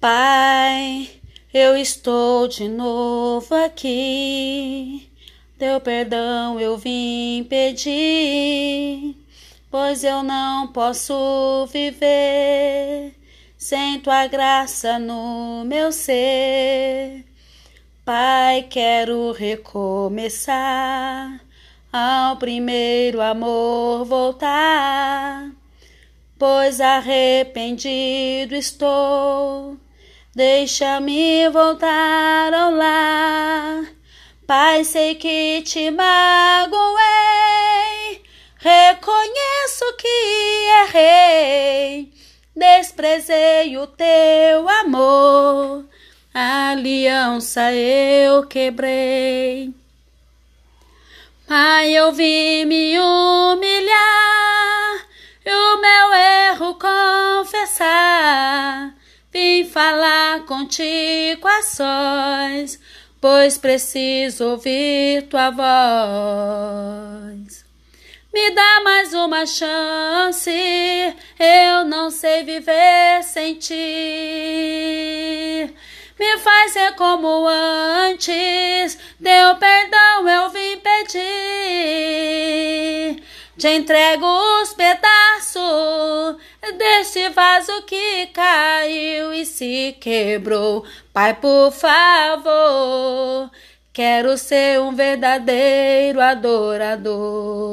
Pai, eu estou de novo aqui. Teu perdão eu vim pedir, pois eu não posso viver sem tua graça no meu ser. Pai, quero recomeçar, ao primeiro amor voltar, pois arrependido estou Deixa-me voltar ao lar. Pai, sei que te magoei. Reconheço que errei. Desprezei o teu amor. A aliança eu quebrei. Pai, eu vim me humilhar e o meu erro confessar. Vim falar contigo a sós, pois preciso ouvir tua voz. Me dá mais uma chance, eu não sei viver sem ti. Me faz ser como antes, teu perdão eu vim pedir. Te entrego os pedaços deste vaso que caiu e se quebrou. Pai, por favor, quero ser um verdadeiro adorador.